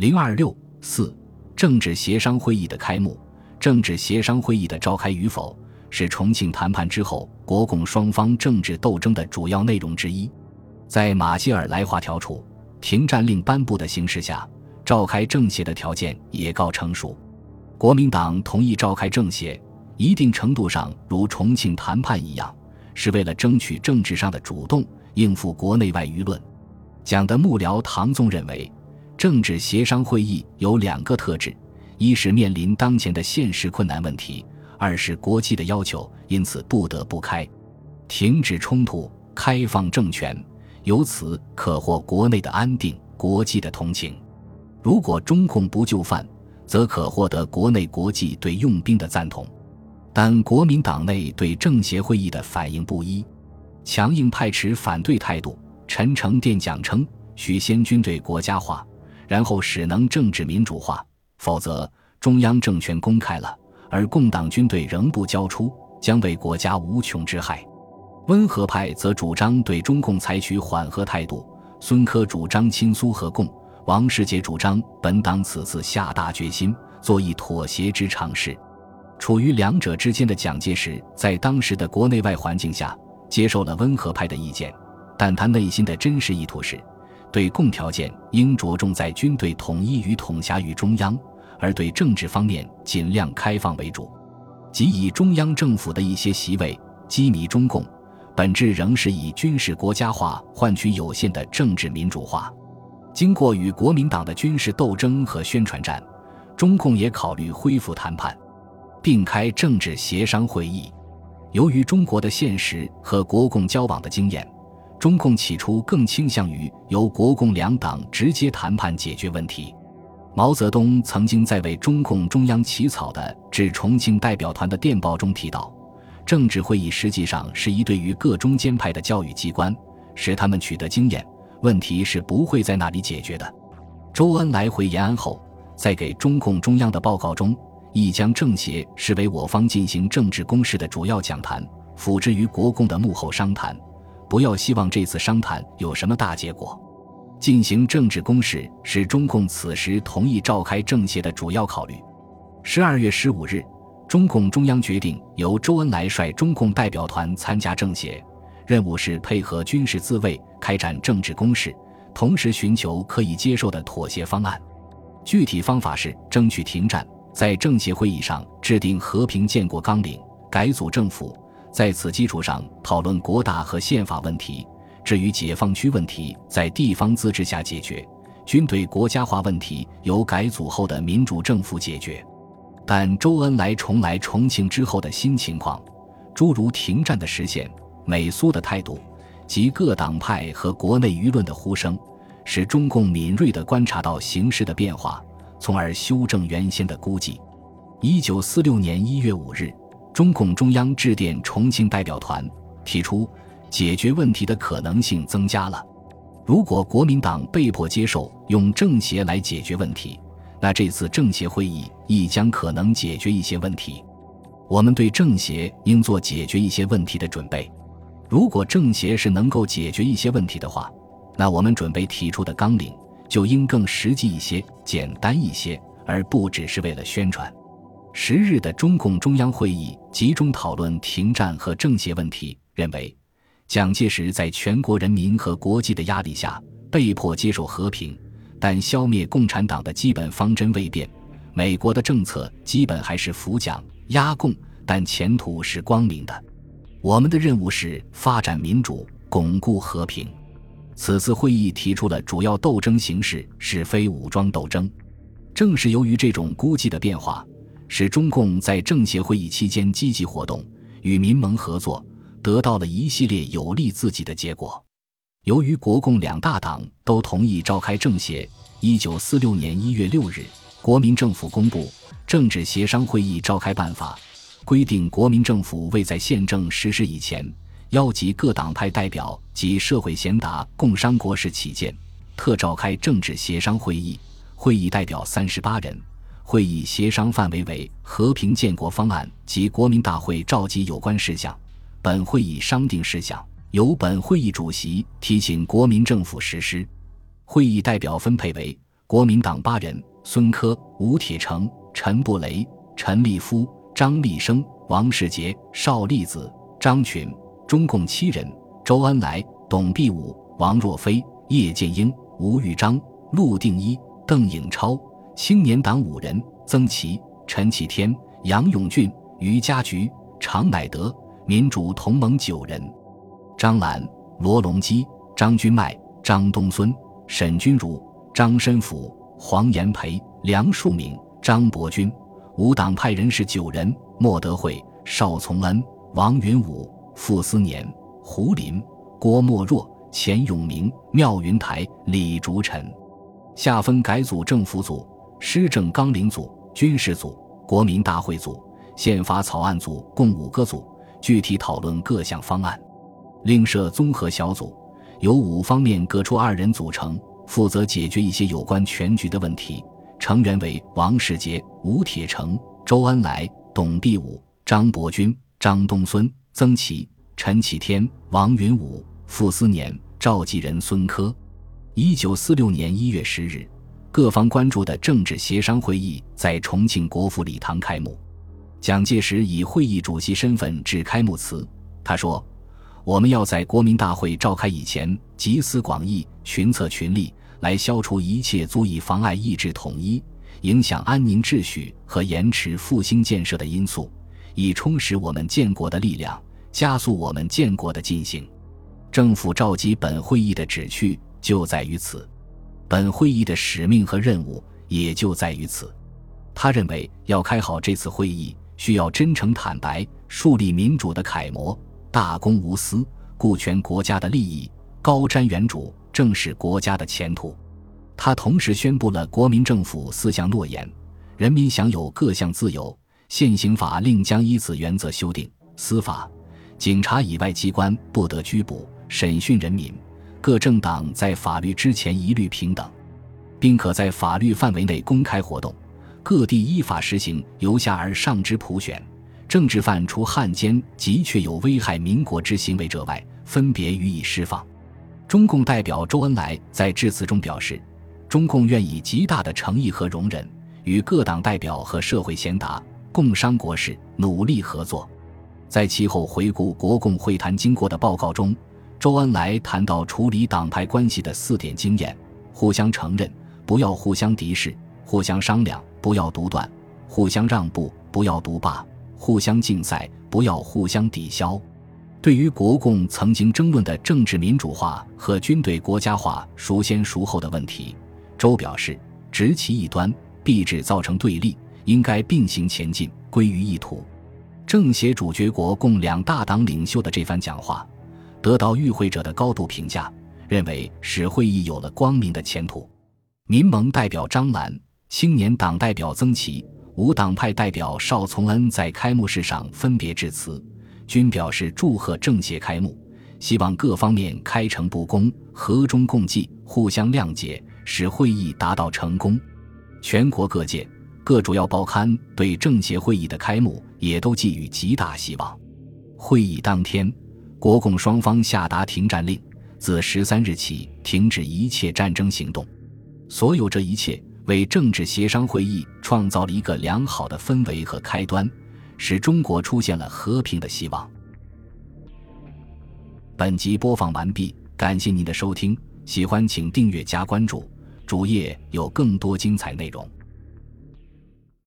零二六四，政治协商会议的开幕。政治协商会议的召开与否，是重庆谈判之后国共双方政治斗争的主要内容之一。在马歇尔来华调处、停战令颁布的形势下，召开政协的条件也告成熟。国民党同意召开政协，一定程度上如重庆谈判一样，是为了争取政治上的主动，应付国内外舆论。蒋的幕僚唐纵认为，政治协商会议有两个特质。一是面临当前的现实困难问题，二是国际的要求，因此不得不开，停止冲突，开放政权，由此可获国内的安定，国际的同情。如果中共不就范，则可获得国内国际对用兵的赞同。但国民党内对政协会议的反应不一，强硬派持反对态度。陈诚电讲称，许先军队国家化，然后使能政治民主化。否则，中央政权公开了，而共党军队仍不交出，将为国家无穷之害。温和派则主张对中共采取缓和态度。孙科主张亲苏和共，王世杰主张本党此次下大决心，做一妥协之尝试。处于两者之间的蒋介石，在当时的国内外环境下，接受了温和派的意见，但他内心的真实意图是，对共条件应着重在军队统一与统辖于中央。而对政治方面尽量开放为主，即以中央政府的一些席位羁縻中共，本质仍是以军事国家化换取有限的政治民主化。经过与国民党的军事斗争和宣传战，中共也考虑恢复谈判，并开政治协商会议。由于中国的现实和国共交往的经验，中共起初更倾向于由国共两党直接谈判解决问题。毛泽东曾经在为中共中央起草的致重庆代表团的电报中提到，政治会议实际上是一对于各中间派的教育机关，使他们取得经验。问题是不会在那里解决的。周恩来回延安后，在给中共中央的报告中，亦将政协视为我方进行政治攻势的主要讲坛，辅之于国共的幕后商谈。不要希望这次商谈有什么大结果。进行政治攻势是中共此时同意召开政协的主要考虑。十二月十五日，中共中央决定由周恩来率中共代表团参加政协，任务是配合军事自卫开展政治攻势，同时寻求可以接受的妥协方案。具体方法是争取停战，在政协会议上制定和平建国纲领，改组政府，在此基础上讨论国大和宪法问题。至于解放区问题，在地方自治下解决；军队国家化问题由改组后的民主政府解决。但周恩来重来重庆之后的新情况，诸如停战的实现、美苏的态度及各党派和国内舆论的呼声，使中共敏锐地观察到形势的变化，从而修正原先的估计。一九四六年一月五日，中共中央致电重庆代表团，提出。解决问题的可能性增加了。如果国民党被迫接受用政协来解决问题，那这次政协会议亦将可能解决一些问题。我们对政协应做解决一些问题的准备。如果政协是能够解决一些问题的话，那我们准备提出的纲领就应更实际一些、简单一些，而不只是为了宣传。十日的中共中央会议集中讨论停战和政协问题，认为。蒋介石在全国人民和国际的压力下被迫接受和平，但消灭共产党的基本方针未变。美国的政策基本还是扶蒋压共，但前途是光明的。我们的任务是发展民主，巩固和平。此次会议提出了主要斗争形式是非武装斗争。正是由于这种估计的变化，使中共在政协会议期间积极活动，与民盟合作。得到了一系列有利自己的结果。由于国共两大党都同意召开政协，一九四六年一月六日，国民政府公布《政治协商会议召开办法》，规定国民政府未在宪政实施以前，邀集各党派代表及社会贤达共商国事起见，特召开政治协商会议。会议代表三十八人，会议协商范围为和平建国方案及国民大会召集有关事项。本会议商定事项由本会议主席提请国民政府实施。会议代表分配为国民党八人：孙科、吴铁城、陈布雷、陈立夫、张立生、王世杰、邵力子、张群；中共七人：周恩来、董必武、王若飞、叶剑英、吴玉章、陆定一、邓颖超；青年党五人：曾琦、陈启天、杨永俊、于家菊、常乃德；民主同盟九人：张澜、罗隆基、张君迈、张东荪、沈钧儒。张申府、黄炎培、梁漱溟、张伯钧，无党派人士九人：莫德惠、邵从恩、王云武、傅斯年、胡林、郭沫若、钱永明、缪云台、李竹臣。下分改组政府组、施政纲领组、军事组、国民大会组、宪法草案组共五个组，具体讨论各项方案。另设综合小组，由五方面各出二人组成。负责解决一些有关全局的问题，成员为王世杰、吴铁城、周恩来、董必武、张伯钧、张东荪、曾琦、陈启天、王云武、傅斯年、召集人孙科。一九四六年一月十日，各方关注的政治协商会议在重庆国府礼堂开幕。蒋介石以会议主席身份致开幕词，他说：“我们要在国民大会召开以前，集思广益，群策群力。”来消除一切足以妨碍意志统一、影响安宁秩序和延迟复兴建设的因素，以充实我们建国的力量，加速我们建国的进行。政府召集本会议的旨趣就在于此，本会议的使命和任务也就在于此。他认为，要开好这次会议，需要真诚坦白，树立民主的楷模，大公无私，顾全国家的利益，高瞻远瞩。正视国家的前途。他同时宣布了国民政府四项诺言：人民享有各项自由；现行法令将依此原则修订；司法、警察以外机关不得拘捕、审讯人民；各政党在法律之前一律平等，并可在法律范围内公开活动；各地依法实行由下而上之普选；政治犯除汉奸及确有危害民国之行为者外，分别予以释放。中共代表周恩来在致辞中表示，中共愿以极大的诚意和容忍，与各党代表和社会贤达共商国事，努力合作。在其后回顾国共会谈经过的报告中，周恩来谈到处理党派关系的四点经验：互相承认，不要互相敌视；互相商量，不要独断；互相让步，不要独霸；互相竞赛，不要互相抵消。对于国共曾经争论的政治民主化和军队国家化孰先孰后的问题，周表示，执其一端必致造成对立，应该并行前进，归于一途。政协主角国共两大党领袖的这番讲话，得到与会者的高度评价，认为使会议有了光明的前途。民盟代表张澜、青年党代表曾琦、无党派代表邵从恩在开幕式上分别致辞。均表示祝贺政协开幕，希望各方面开诚布公、和衷共济、互相谅解，使会议达到成功。全国各界、各主要报刊对政协会议的开幕也都寄予极大希望。会议当天，国共双方下达停战令，自十三日起停止一切战争行动。所有这一切，为政治协商会议创造了一个良好的氛围和开端。使中国出现了和平的希望。本集播放完毕，感谢您的收听，喜欢请订阅加关注，主页有更多精彩内容。